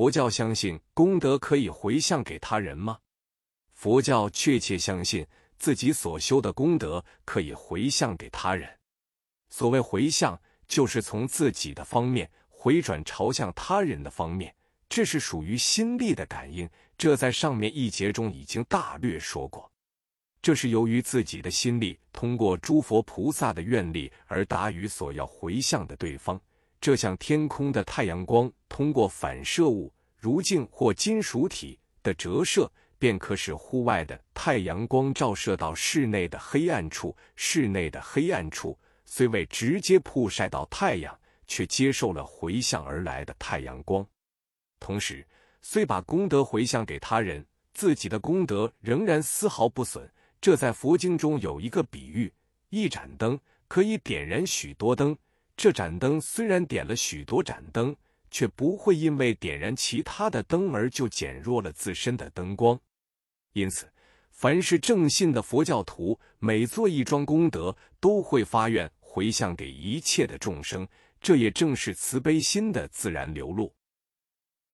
佛教相信功德可以回向给他人吗？佛教确切相信自己所修的功德可以回向给他人。所谓回向，就是从自己的方面回转朝向他人的方面，这是属于心力的感应。这在上面一节中已经大略说过。这是由于自己的心力通过诸佛菩萨的愿力而达于所要回向的对方。这像天空的太阳光通过反射物如镜或金属体的折射，便可使户外的太阳光照射到室内的黑暗处。室内的黑暗处。虽未直接曝晒到太阳，却接受了回向而来的太阳光。同时，虽把功德回向给他人，自己的功德仍然丝毫不损。这在佛经中有一个比喻：一盏灯可以点燃许多灯。这盏灯虽然点了许多盏灯，却不会因为点燃其他的灯而就减弱了自身的灯光。因此。凡是正信的佛教徒，每做一桩功德，都会发愿回向给一切的众生，这也正是慈悲心的自然流露。